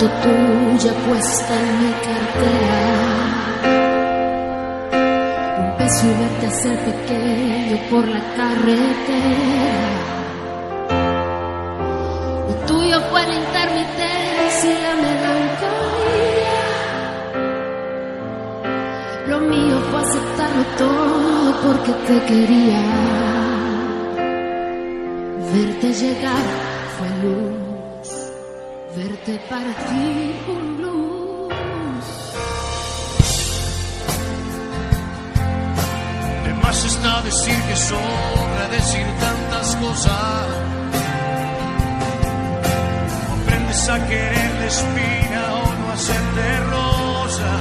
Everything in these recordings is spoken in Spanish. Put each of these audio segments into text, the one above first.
foto tuya puesta en mi cartera. Un beso y verte hacer pequeño por la carretera. Lo tuyo fue la intermitencia y la melancolía. Lo mío fue aceptarlo todo porque te quería. Verte llegar fue luz, verte partir un luz. De más está decir que sobra decir tantas cosas. Aprendes a querer la o no hacerte rosa.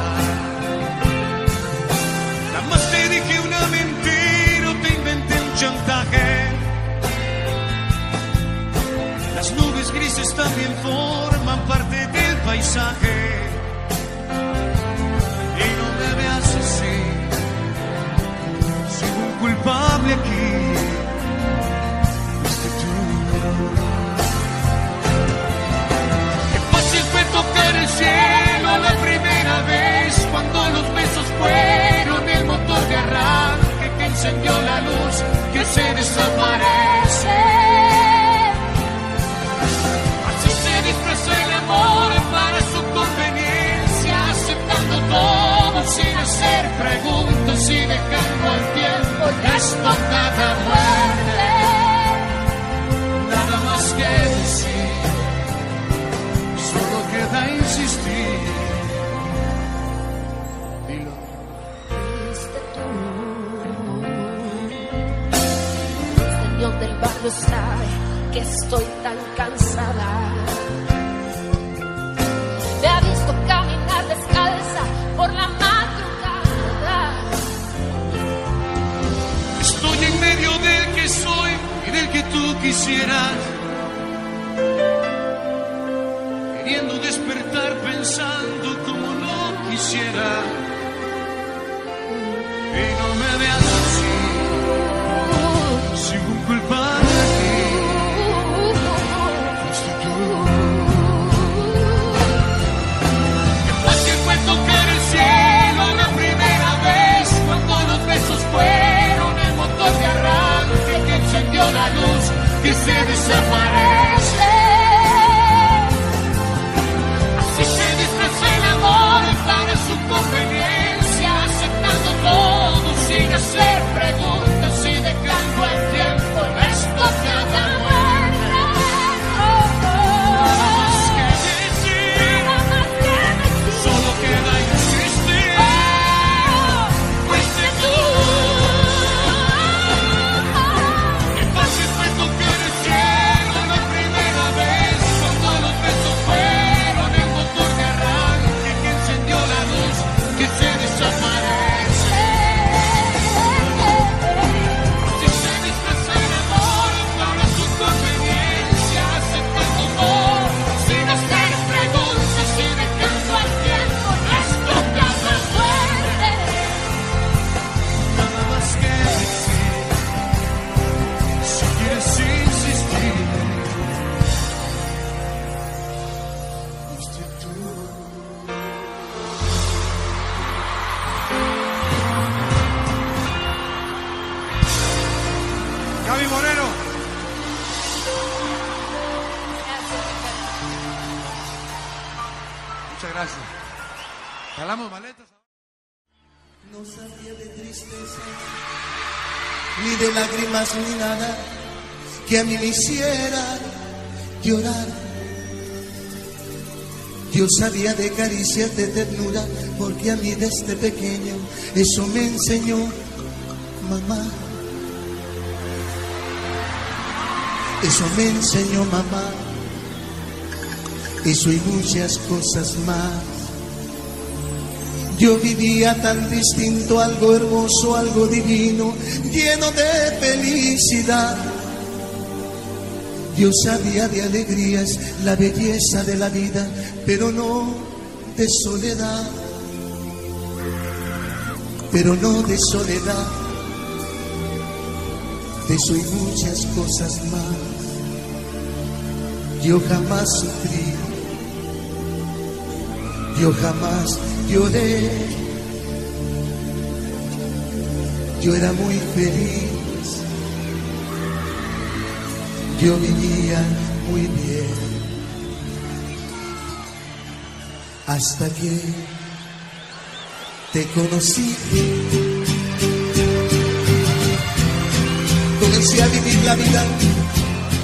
Jamás te dije una mentira o te inventé un chantaje. Las nubes grises también forman parte del paisaje. Y no me veas así. Soy un culpable aquí. Tú. Qué fácil fue tocar el cielo la primera vez cuando los besos fueron el motor de arranque que encendió la luz que se desaparece. Hacer preguntas y dejando al tiempo la estocada muerte. Nada más que decir, solo queda insistir. Dilo. Fuiste tú. Señor del barrio sabe que estoy tan cansada. Tú quisieras. Queriendo despertar pensando como no quisiera. Y no me veas así. Soy un culpable que se desaparece. A mí me hiciera llorar. Yo sabía de caricias, de ternura, porque a mí desde pequeño eso me enseñó mamá. Eso me enseñó mamá. Eso y muchas cosas más. Yo vivía tan distinto, algo hermoso, algo divino, lleno de felicidad. Yo sabía de alegrías la belleza de la vida, pero no de soledad. Pero no de soledad. De eso y muchas cosas más. Yo jamás sufrí. Yo jamás lloré. Yo era muy feliz yo vivía muy bien. Hasta que te conocí. Comencé a vivir la vida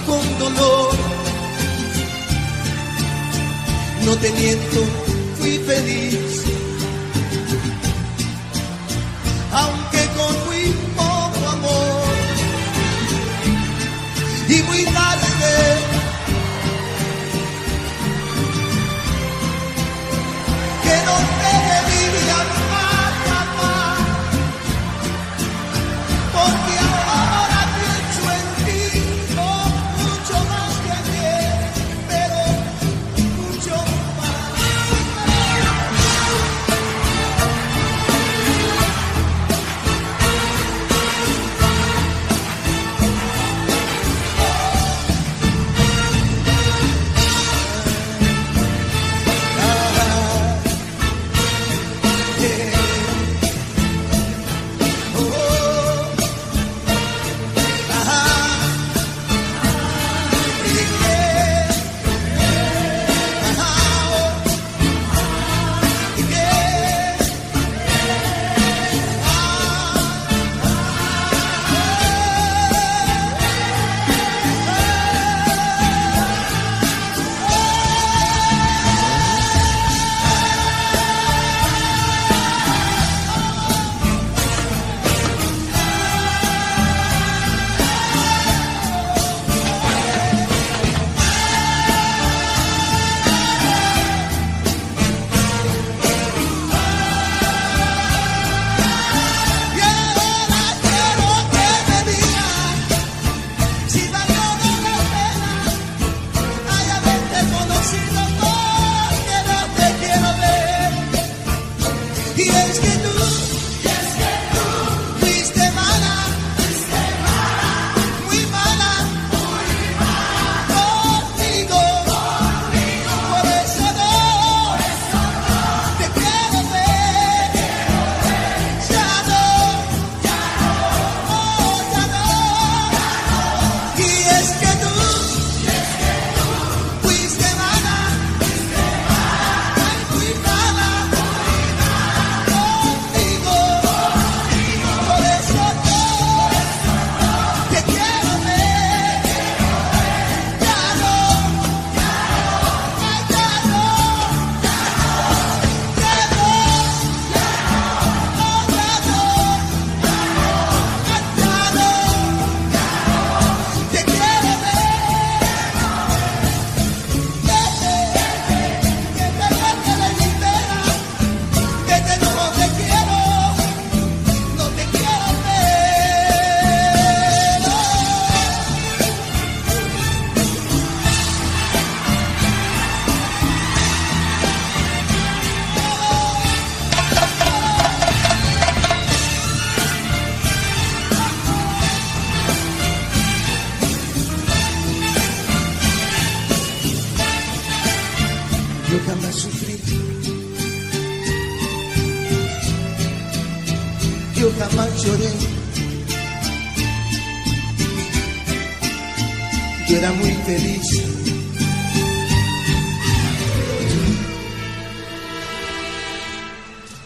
con dolor. No te miento, fui feliz.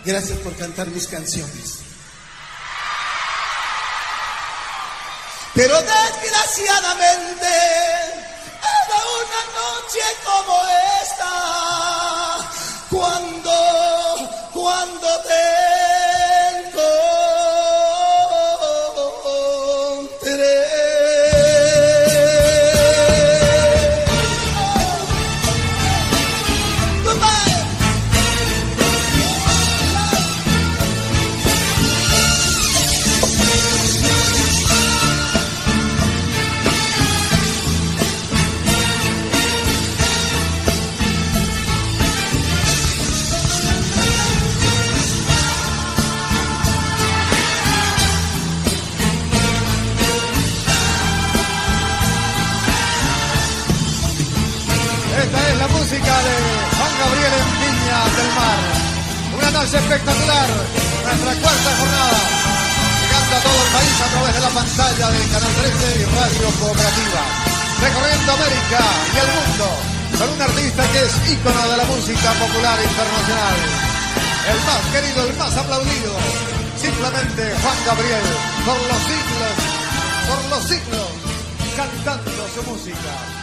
Gracias por cantar mis canciones. Pero desgraciadamente, era una noche como esta. nuestra cuarta jornada. Llegando a todo el país a través de la pantalla de Canal 13 y Radio Cooperativa. Recorriendo América y el mundo con un artista que es ícono de la música popular internacional. El más querido, el más aplaudido. Simplemente Juan Gabriel, por los siglos, por los siglos, cantando su música.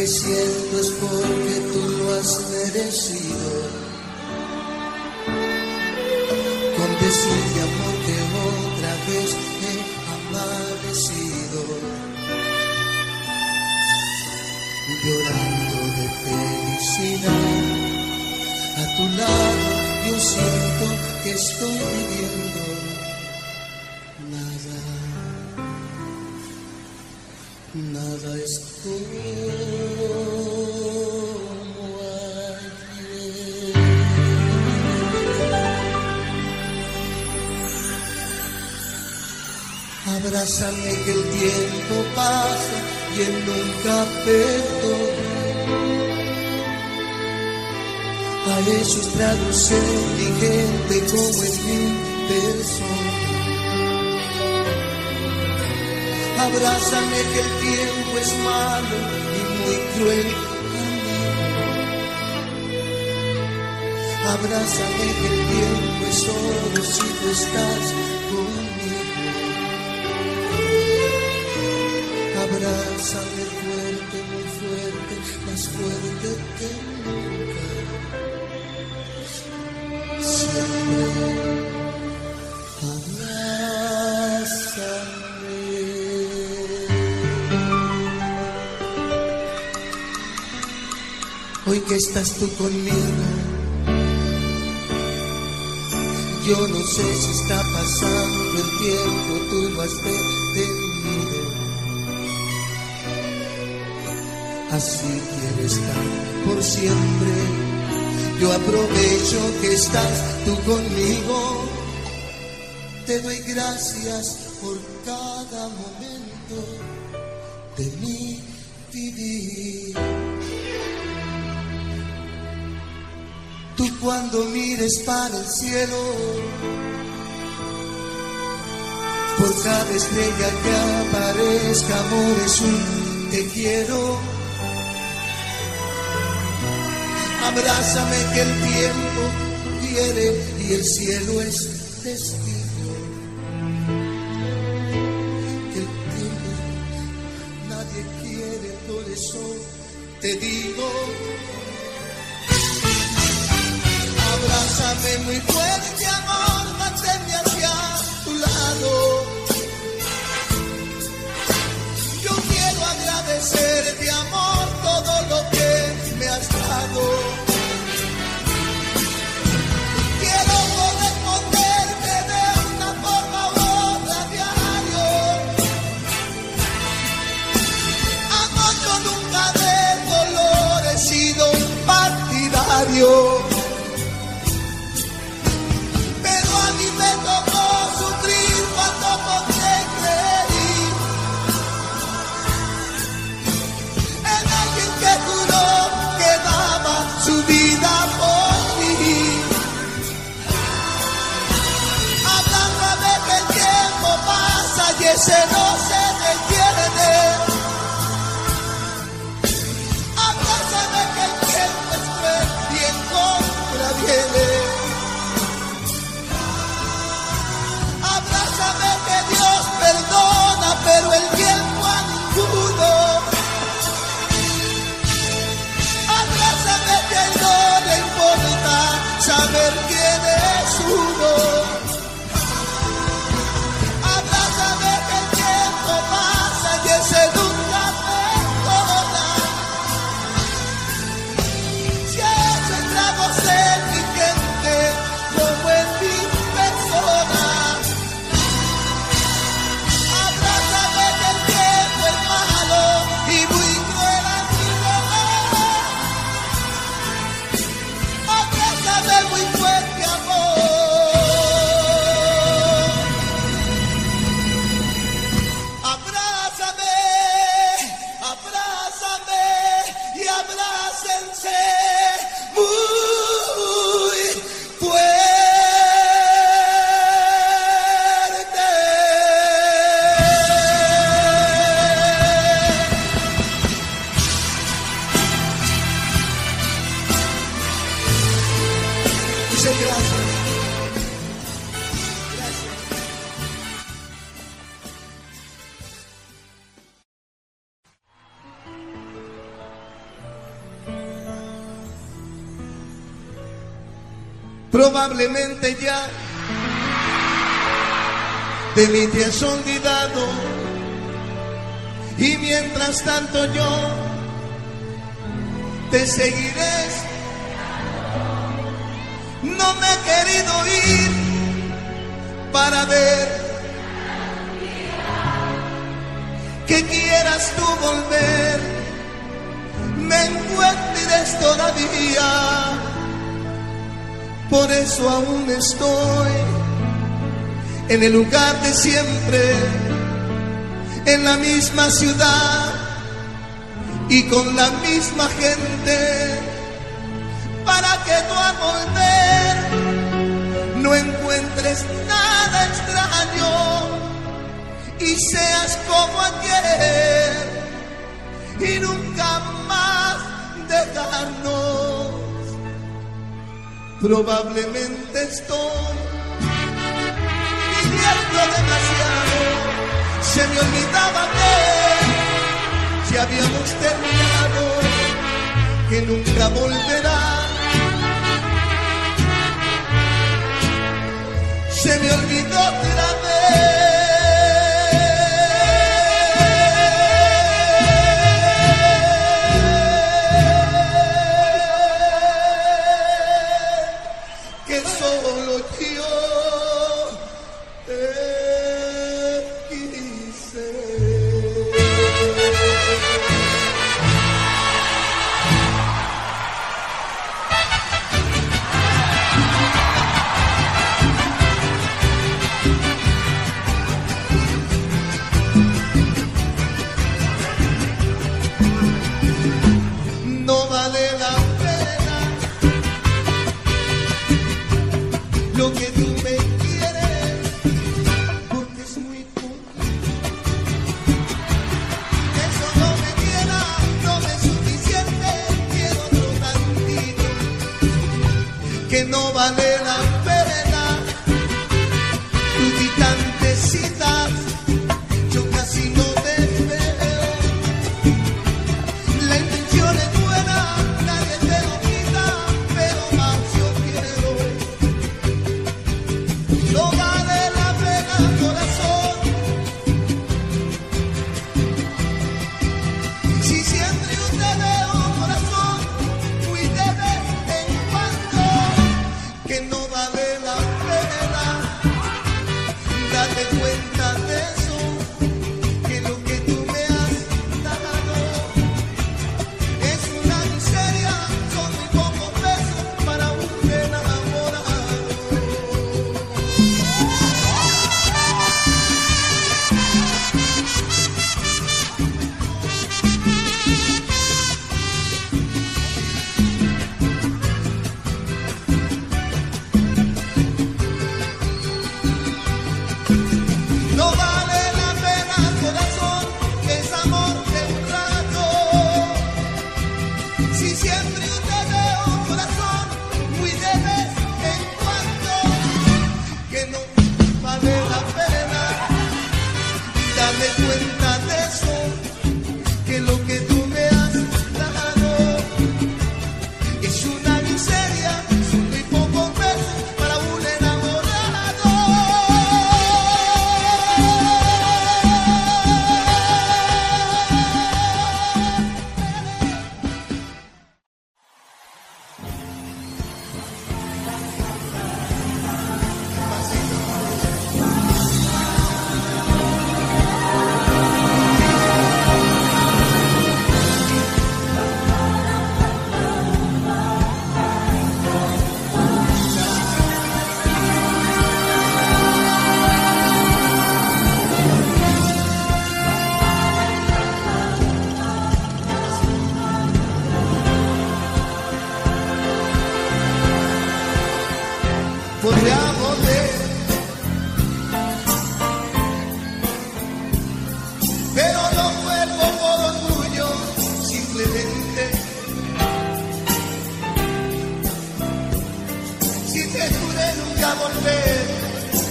que siendo abrázame que el tiempo pasa y él nunca perdona. A ellos traducir mi gente como es mi persona. Abrázame que el tiempo es malo y muy cruel. Abrázame que el tiempo es oro si tú estás conmigo. abrázame fuerte, muy fuerte, más fuerte que nunca. Siempre abrázame. Hoy que estás tú conmigo, yo no sé si está pasando el tiempo, tú lo has detenido así quiero estar por siempre. Yo aprovecho que estás tú conmigo, te doy gracias por cada momento de mi vivir. Tú cuando mires para el cielo, por cada estrella que aparezca, amor es un te quiero. Abrázame que el tiempo quiere y el cielo es destino. De mí te has olvidado y mientras tanto yo te seguiré. No me he querido ir para ver que quieras tú volver. Me encuentres todavía, por eso aún estoy en el lugar de siempre, en la misma ciudad y con la misma gente para que tú al volver no encuentres nada extraño y seas como ayer y nunca más dejarnos. Probablemente estoy se me olvidaba que habíamos terminado, que nunca volverá. se me olvidó otra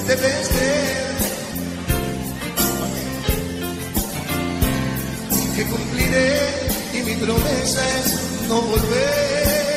debes de que cumpliré y mi promesa es no volver.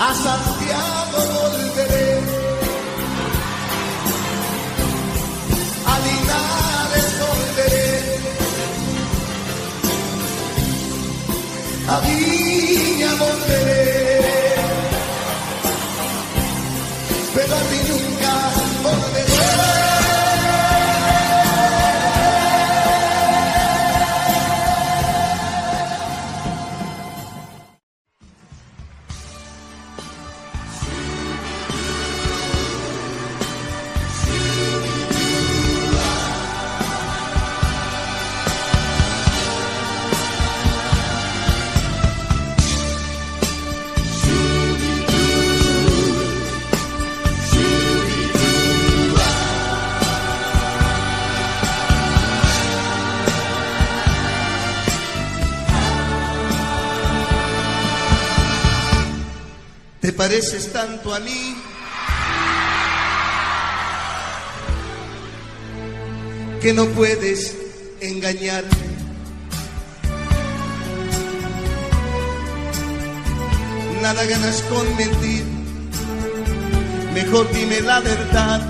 A Santiago volveré. A Linares volveré. A Viña volveré. Tanto a mí. Que no puedes engañarme. Nada ganas con mentir. Mejor dime la verdad.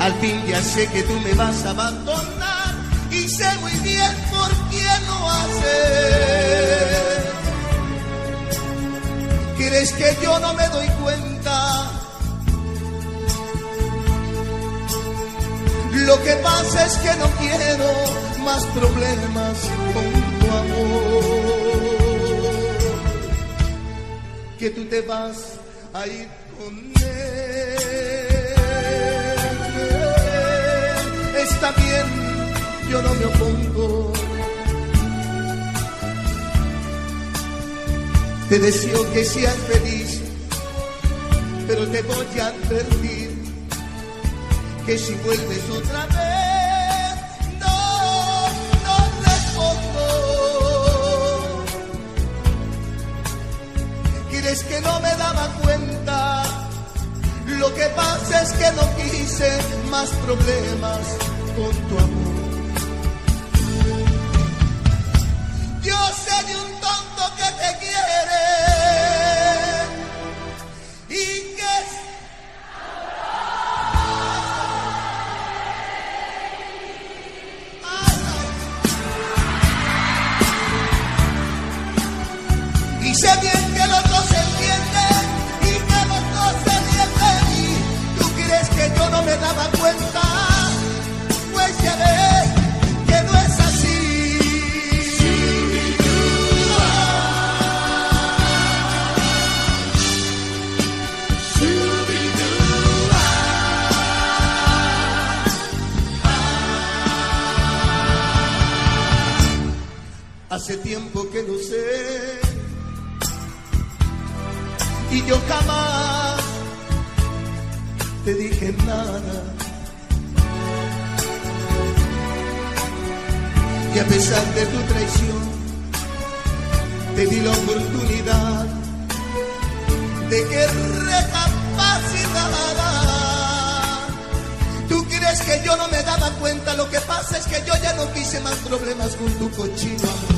Al fin ya sé que tú me vas a abandonar. Y sé muy bien por quién lo haces. ¿Quieres que yo no me doy cuenta? Lo que pasa es que no quiero más problemas con tu amor. Que tú te vas a ir con él. Está bien, yo no me opongo. Te deseo que seas feliz, pero te voy a advertir que si vuelves otra vez, no, no respondo. Quieres que no me daba cuenta, lo que pasa es que no quise más problemas con tu amor. Tiempo que lo sé y yo jamás te dije nada. Y a pesar de tu traición, te di la oportunidad de que recapacitara. Tú crees que yo no me daba cuenta, lo que pasa es que yo ya no quise más problemas con tu cochino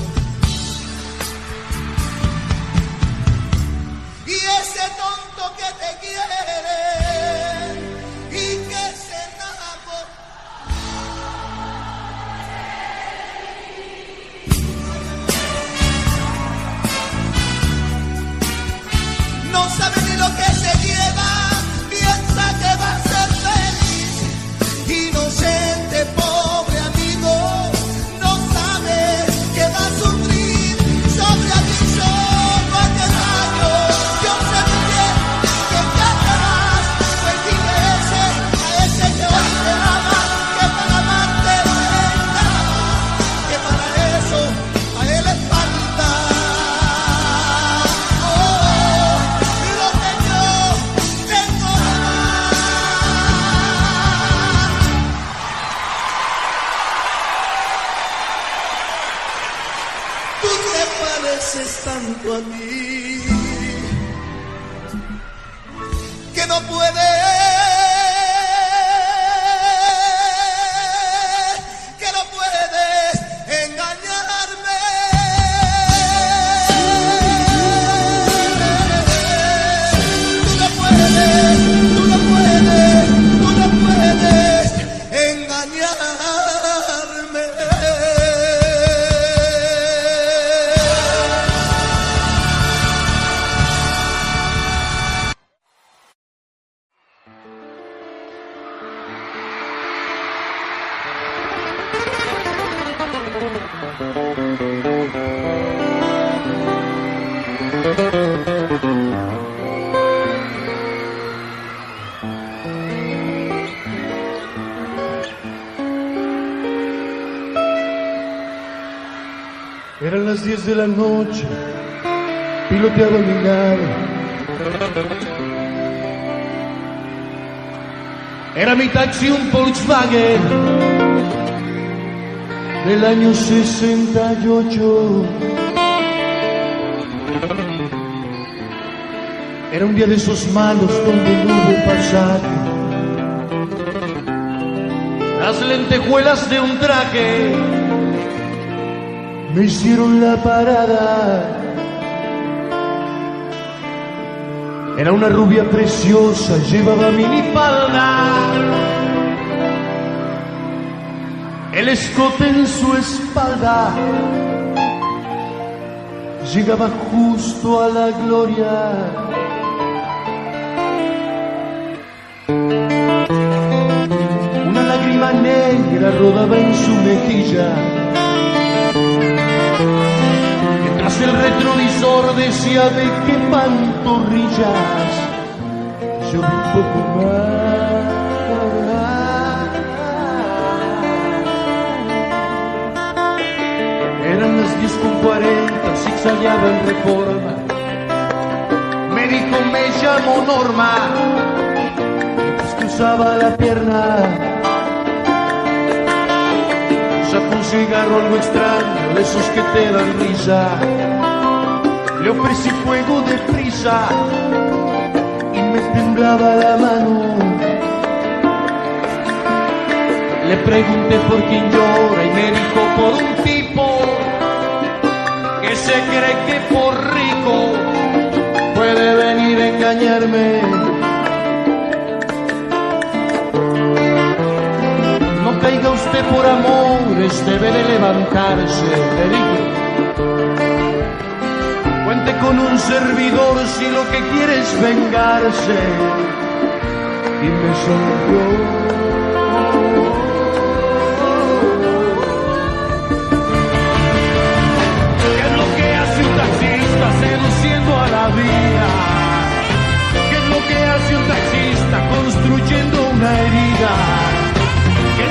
de la noche, piloteaba mi nave. Era mi taxi un Volkswagen del año 68. Era un día de esos malos donde no hubo pasaje. Las lentejuelas de un traje me hicieron la parada. Era una rubia preciosa, llevaba minifalda. El escote en su espalda llegaba justo a la gloria. Una lágrima negra rodaba en su mejilla. El retrovisor decía de qué pantorrillas yo vi un poco más. Eran las 10 con 40, zigzagueaba en reforma. Me dijo, me llamo Norma. Mientras cruzaba la pierna. Cigarro algo extraño, de esos que te dan risa. Le ofrecí fuego de prisa y me temblaba la mano. Le pregunté por quién llora y me dijo por un tipo que se cree que por rico puede venir a engañarme. No caiga usted por amores, debe de levantarse, le dije. Cuente con un servidor si lo que quiere es vengarse. Y me sonrió.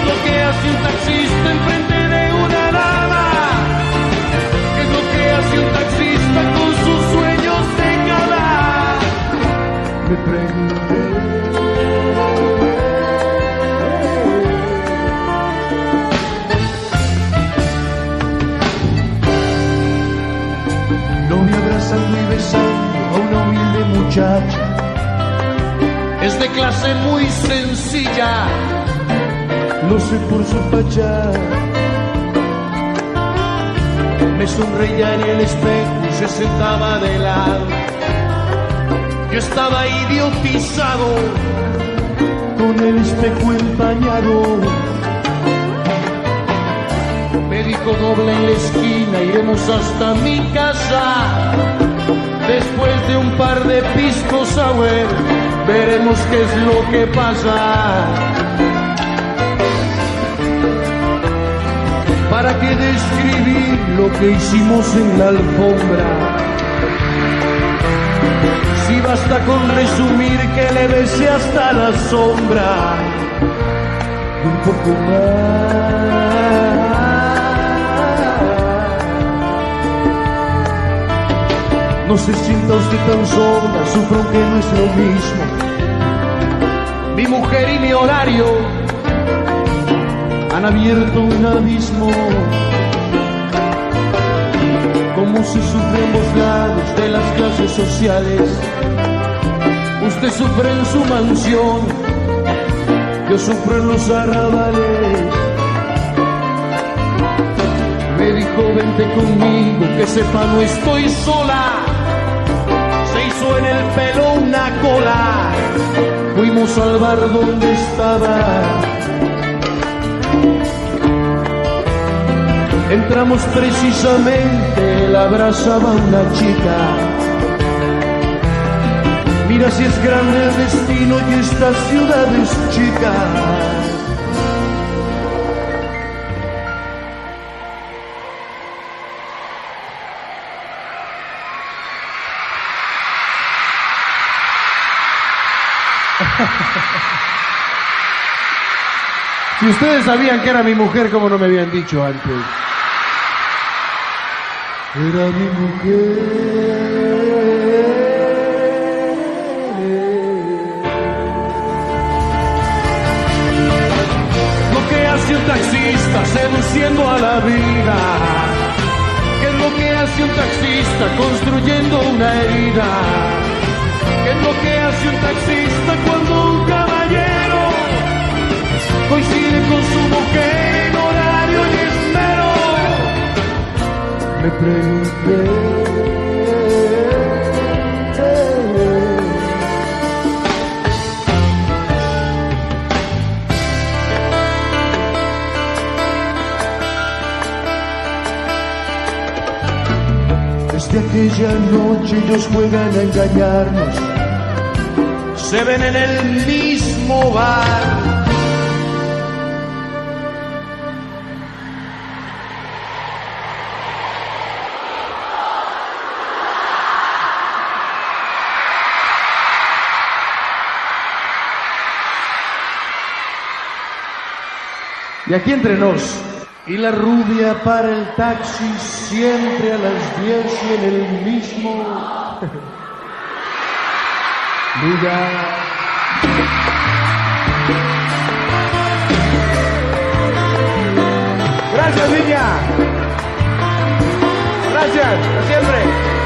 Lo que hace un taxista enfrente de una dama? ¿Qué es lo que hace un taxista con sus sueños de gala? Me pregunté. No me abrazando y besando a una humilde muchacha. Es de clase muy sencilla, lo sé por su fachada. Me sonreía en el espejo y se sentaba de lado. Yo estaba idiotizado con el espejo empañado. Me dijo doble en la esquina, iremos hasta mi casa. Después de un par de piscos a ver, veremos qué es lo que pasa. ¿Para qué describir lo que hicimos en la alfombra? Si basta con resumir que le besé hasta la sombra un poco más. No se sienta usted tan sola, sufro que no es lo mismo. Mi mujer y mi horario han abierto un abismo. Como se sufre ambos lados de las clases sociales. Usted sufre en su mansión, yo sufro en los arrabales. Me dijo, vente conmigo, que sepa no estoy sola. Se hizo en el pelo una cola. Fuimos al bar donde estaba. entramos precisamente, la abrazaba una chica. Mira si es grande el destino y esta ciudad es chica. Si ustedes sabían que era mi mujer, ¿cómo no me habían dicho antes? Era mi mujer. Lo que hace un taxista seduciendo a la vida. ¿Qué es lo que hace un taxista construyendo una herida? ¿Qué es lo que hace un taxista cuando un caballero coincide con su mujer Me pregunté. Desde aquella noche ellos juegan a engañarnos. Se ven en el mismo bar. Y aquí entre nos. Y la rubia para el taxi siempre a las 10 y en el mismo lugar. Gracias, niña. Gracias, hasta siempre.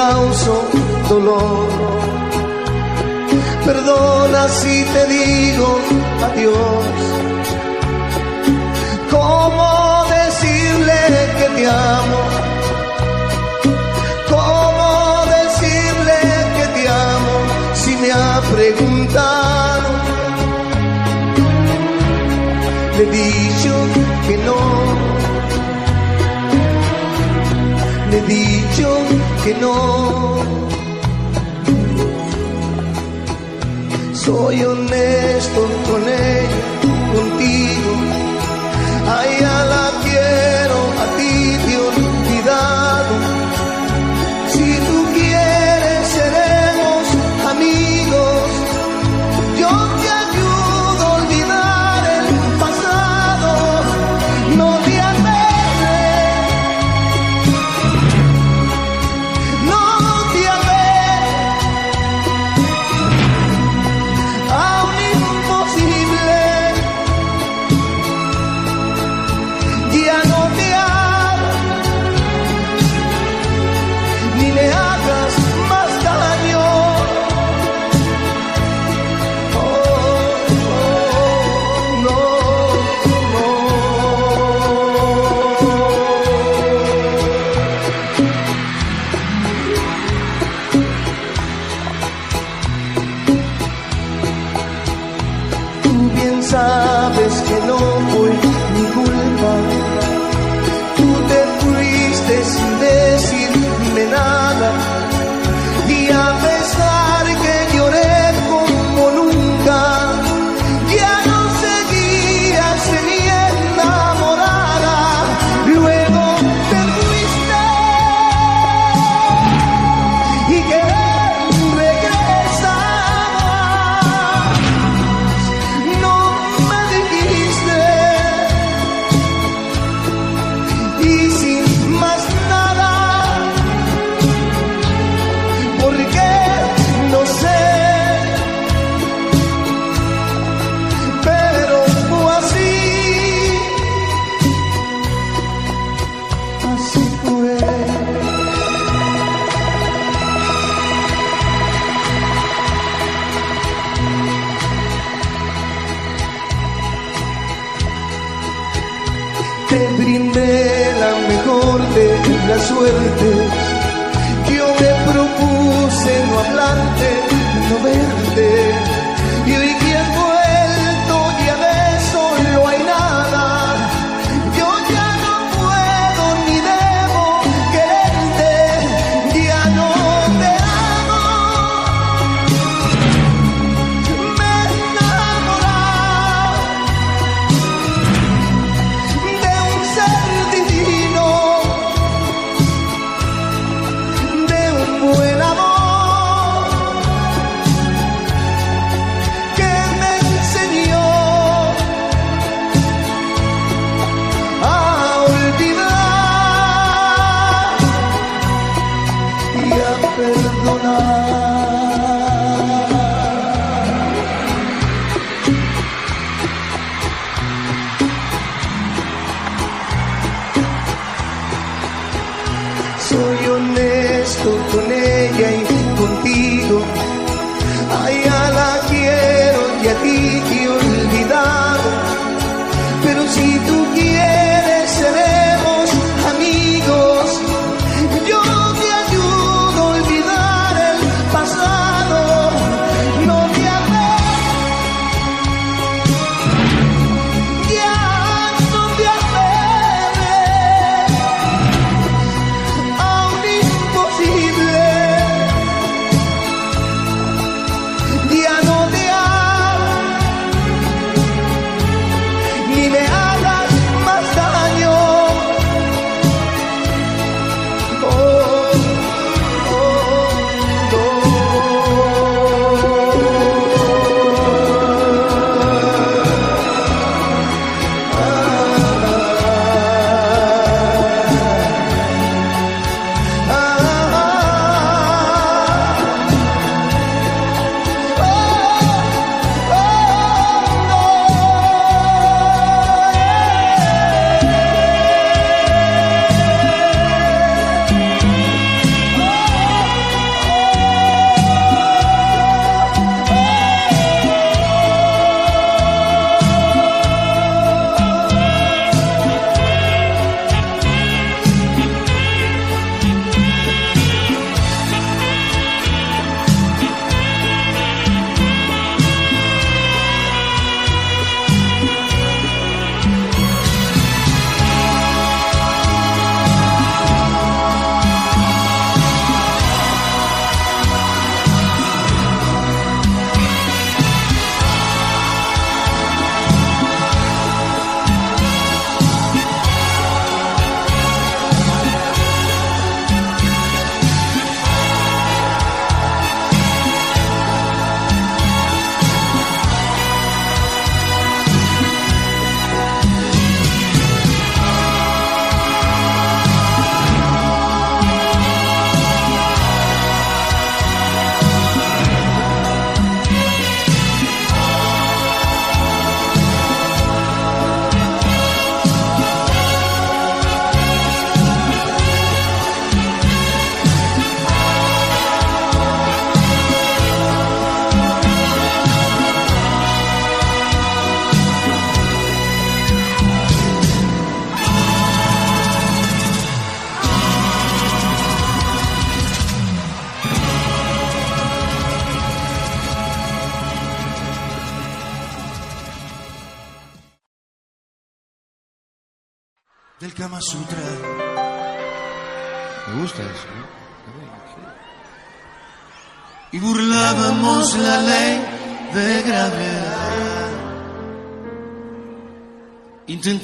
causo dolor. Perdona si te digo adiós. ¿Cómo decirle que te amo? ¿Cómo decirle que te amo si me ha preguntado? Le he dicho que no. dicho que no. Soy honesto con él, contigo. Ay, ay.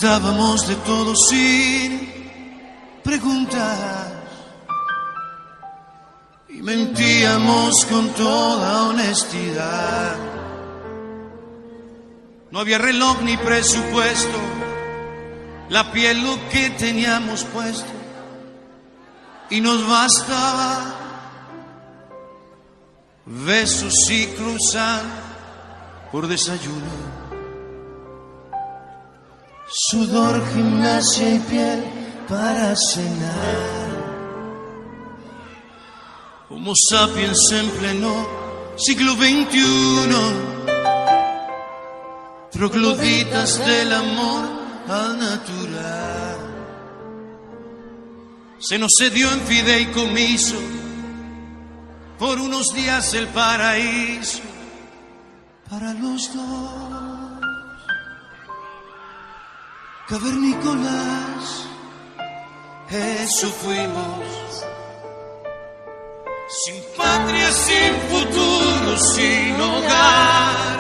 Intentábamos de todo sin preguntas y mentíamos con toda honestidad. No había reloj ni presupuesto, la piel lo que teníamos puesto y nos bastaba besos y cruzar por desayuno. Sudor, gimnasia y piel para cenar. Homo sapiens en pleno siglo XXI. Troglodytas del amor al natural. Se nos cedió en fideicomiso por unos días el paraíso para los dos. Cavernícolas, eso fuimos. Sin patria, sin futuro, sin hogar.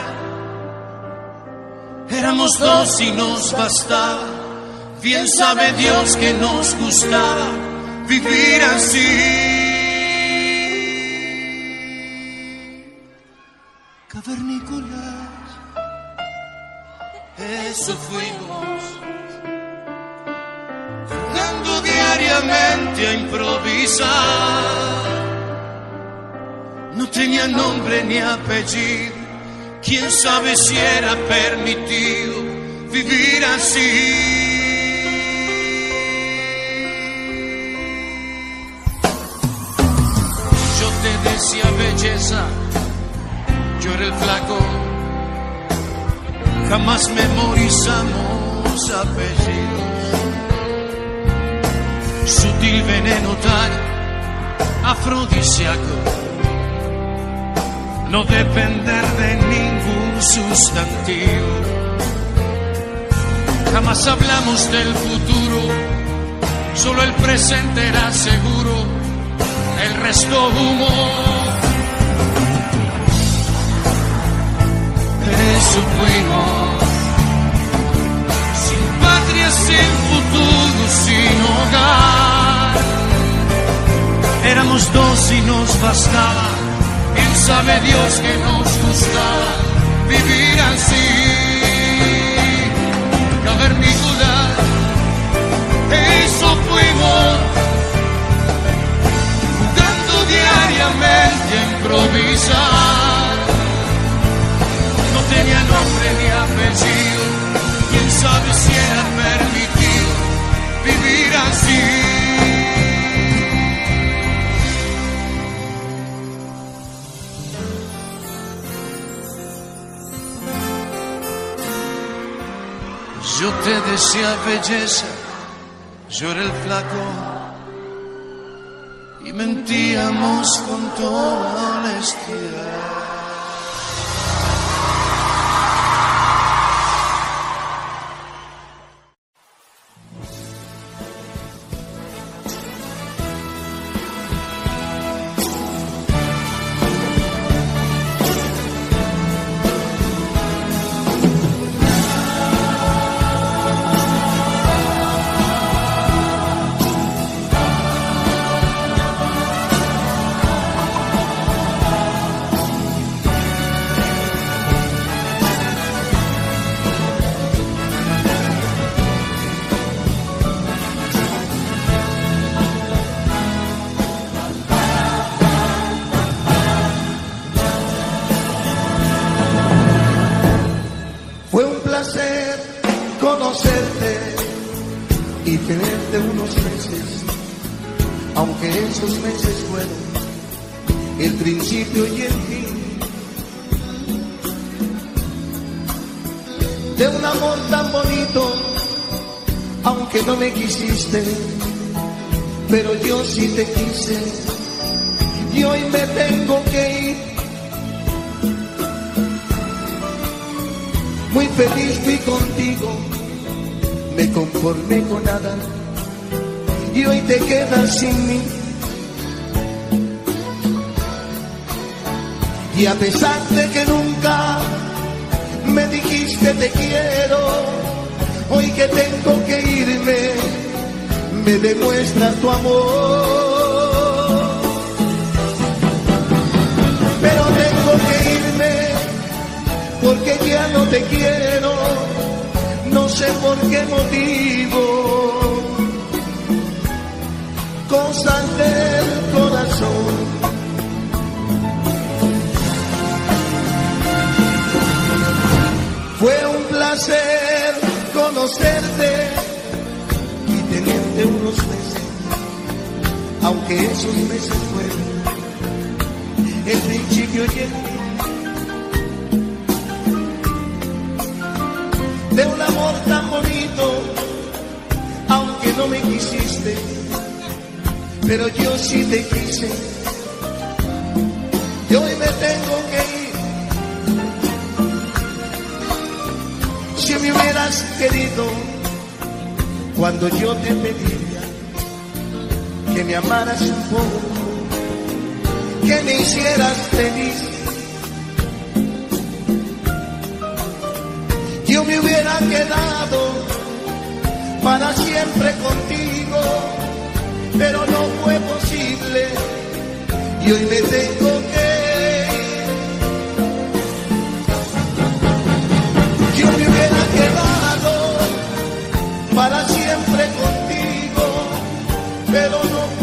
Éramos dos y nos bastaba. Bien sabe Dios que nos gustaba vivir así. cavernícolas. Eso fuimos. Jugando diariamente a improvisar. No tenía nombre ni apellido. Quién sabe si era permitido vivir así. Yo te decía belleza yo era el flaco. Jamás memorizamos apellidos. Sutil veneno tan afrodisíaco. No depender de ningún sustantivo. Jamás hablamos del futuro, solo el presente era seguro, el resto humo. Eso fuimos. Sin patria, sin futuro, sin hogar. Éramos dos y nos bastaba. Bien sabe Dios que nos gustaba vivir así. Cavernícola, eso fuimos. Jugando diariamente improvisar tenía nombre ni apellido. Quién sabe si era permitido vivir así. Yo te decía belleza, yo era el flaco y mentíamos con toda honestidad. Muy feliz fui contigo, me conformé con nada y hoy te quedas sin mí. Y a pesar de que nunca me dijiste te quiero, hoy que tengo que irme, me demuestras tu amor. Pero tengo que irme porque ya no te quiero, no sé por qué motivo. Cosas del corazón. Fue un placer conocerte y tenerte unos meses, aunque esos meses fueron el principio y el fin de un amor tan bonito, aunque no me quisiste, pero yo sí te quise. Y hoy me tengo que ir. Si me hubieras querido cuando yo te pedía que me amaras un poco, que me hicieras feliz. Yo me hubiera quedado para siempre contigo, pero no fue posible y hoy me tengo que. Yo me hubiera quedado para siempre contigo, pero no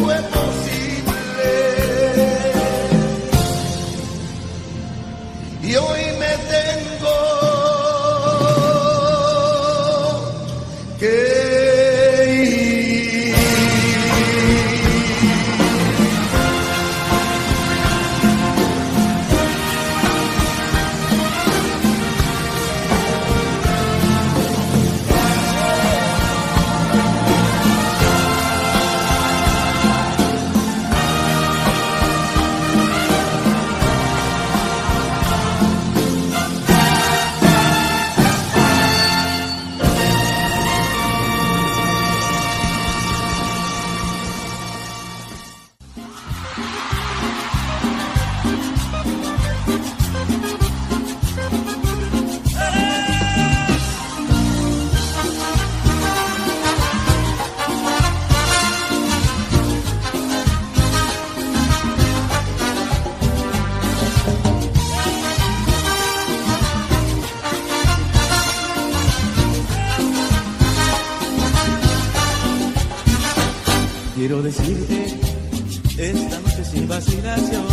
esta noche sin vacilación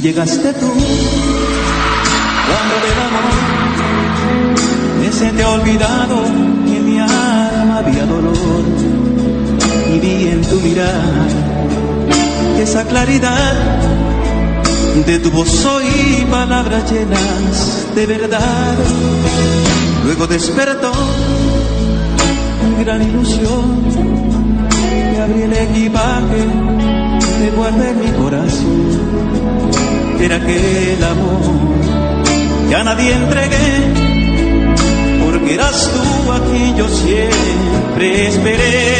llegaste tú. Cuando del amor se te ha olvidado que en mi alma había dolor y vi en tu mirar esa claridad de tu voz y palabras llenas de verdad. Luego despertó mi gran ilusión y abrí el equipaje de guardar mi corazón era aquel amor que a nadie entregué, porque eras tú a quien yo siempre esperé.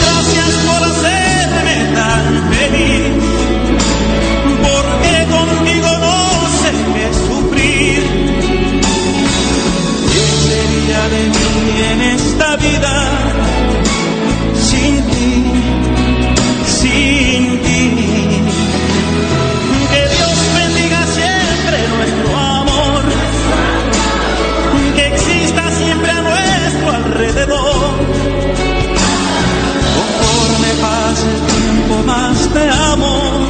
Gracias por hacerme tan feliz, porque contigo no sé qué sufrir. ¿Qué sería de mí en esta vida? te amo,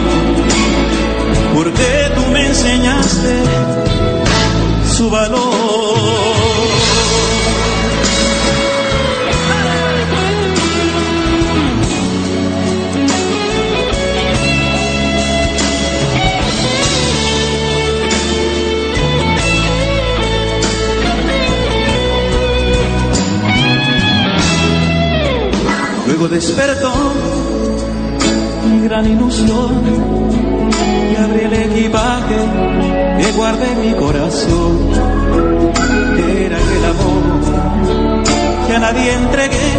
porque tú me enseñaste su valor. Luego despertó gran ilusión y abrí el equipaje que guardé mi corazón. Era el amor que a nadie entregué,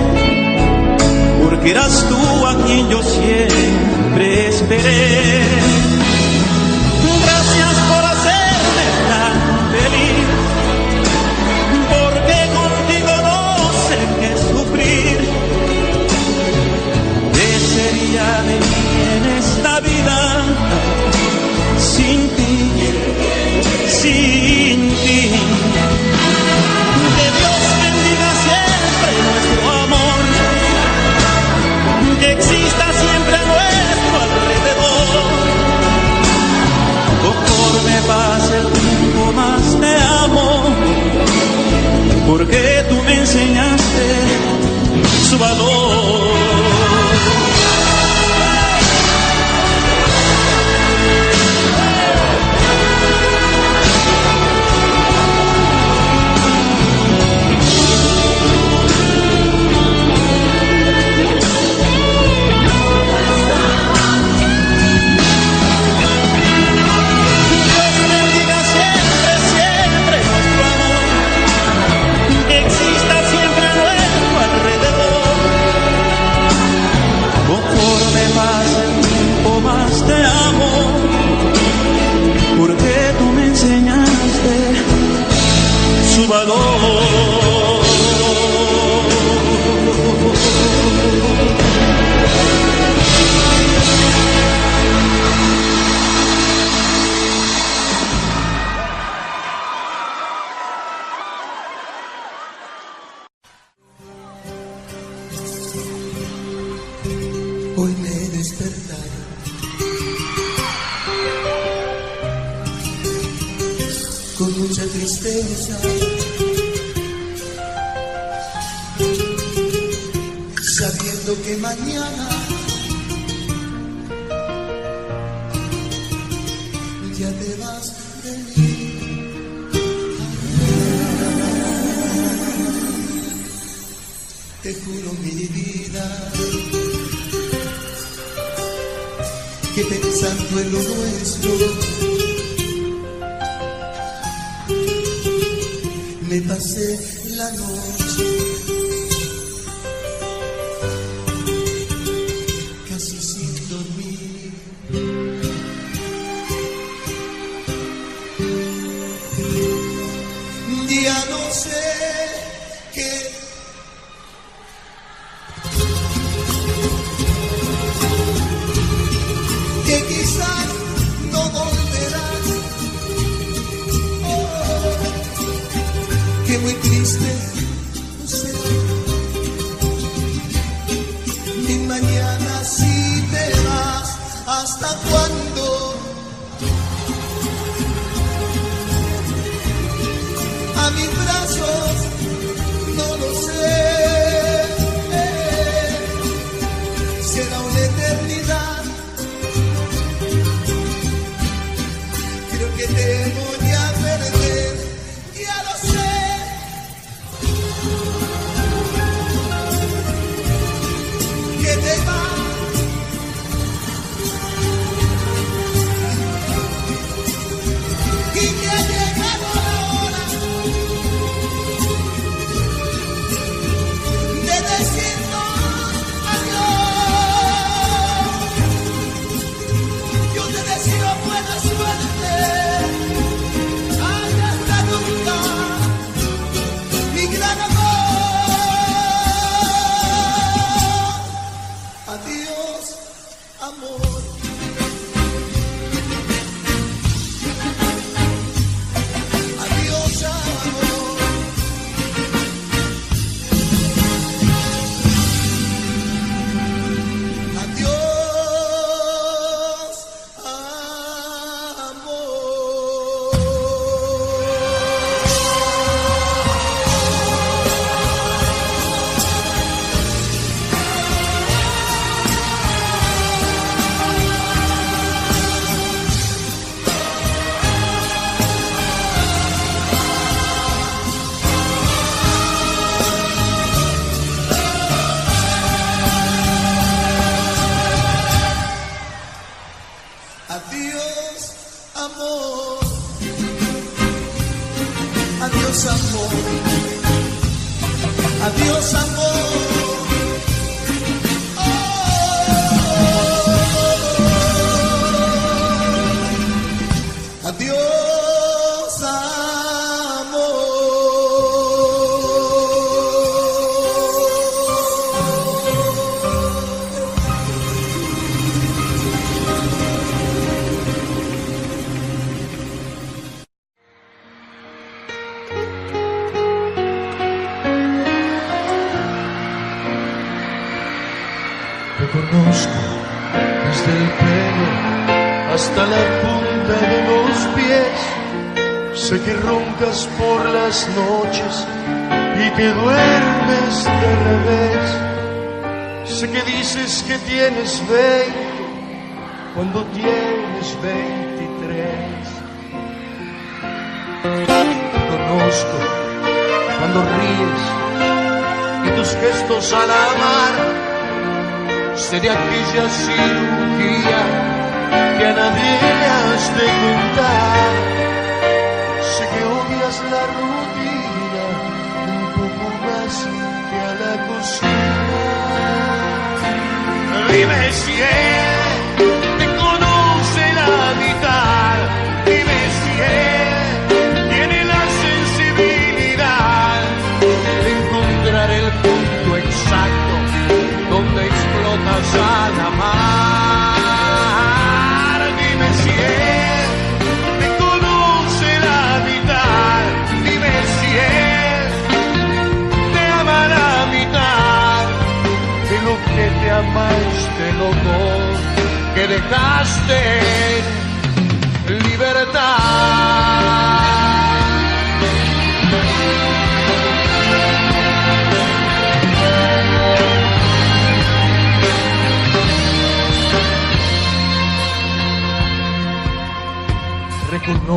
porque eras tú a quien yo siempre esperé. sin ti, sin ti. Que Dios bendiga siempre nuestro amor, que exista siempre a nuestro alrededor. Conforme pase el tiempo más te amo, porque tú me enseñaste su valor.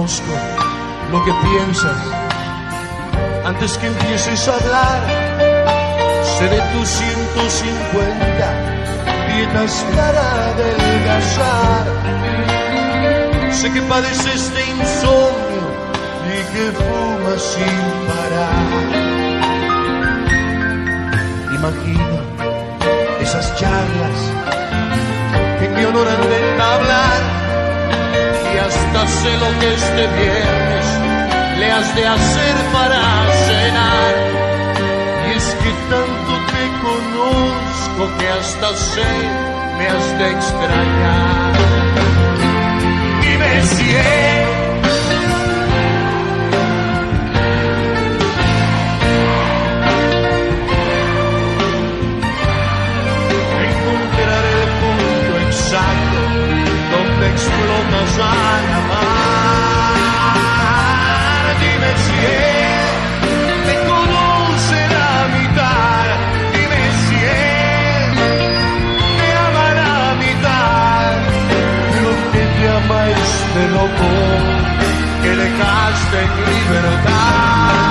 conozco lo que piensas. Antes que empieces a hablar, seré tus 150 dietas para adelgazar. Sé que padeces de insomnio y que fumas sin parar. Imagina esas charlas que me honoran de hablar hasta sé lo que este viernes le has de hacer para cenar. Y es que tanto te conozco que hasta sé me has de extrañar. Dime si amar. Dime si él te conoce la mitad. Dime si él te ama la mitad. Lo que te ama este loco que dejaste en libertad.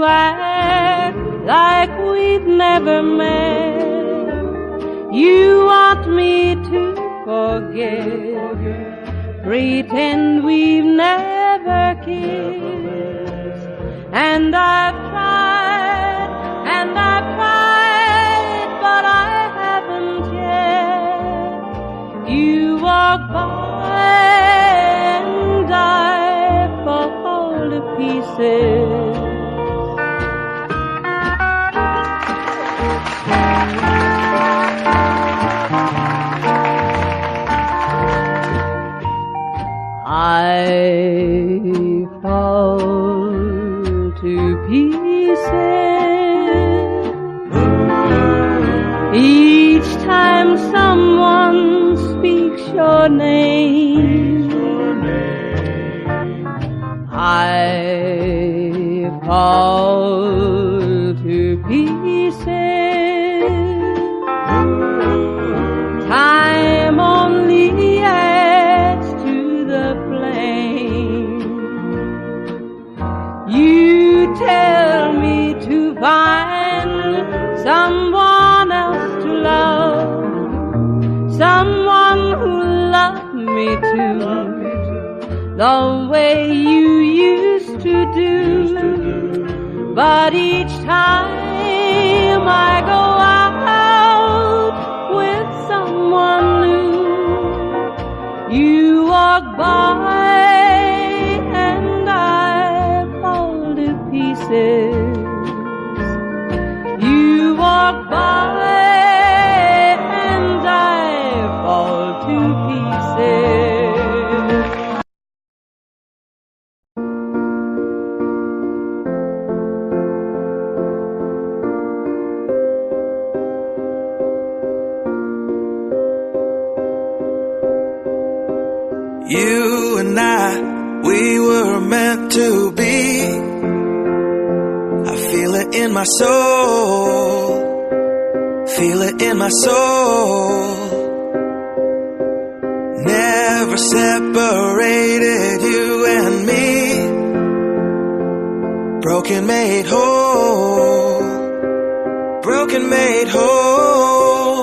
to act like we've never met. You want me to forget, pretend we've never kissed. And I've tried, and I've tried, but I haven't yet. You walk by and I fall to pieces. I fall to pieces each time someone speaks your name. I the way you used to do. But each time I go out with someone new, you walk by in my soul. Feel it in my soul. Never separated you and me. Broken made whole. Broken made whole.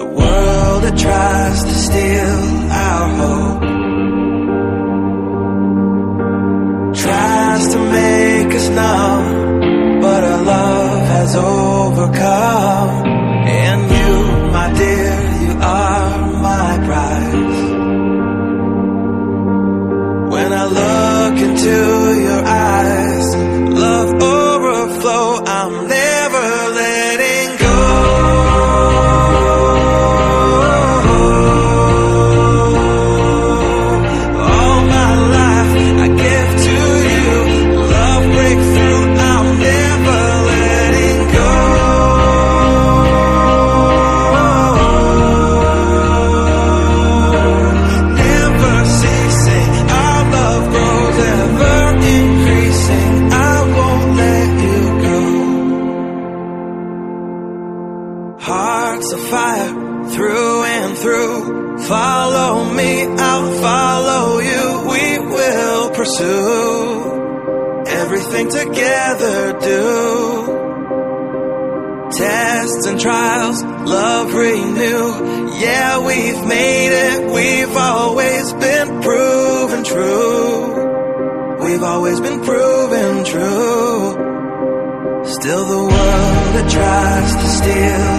The world that tries to steal our hope tries to make us numb, overcome. Always been proven true. Still the world that tries to steal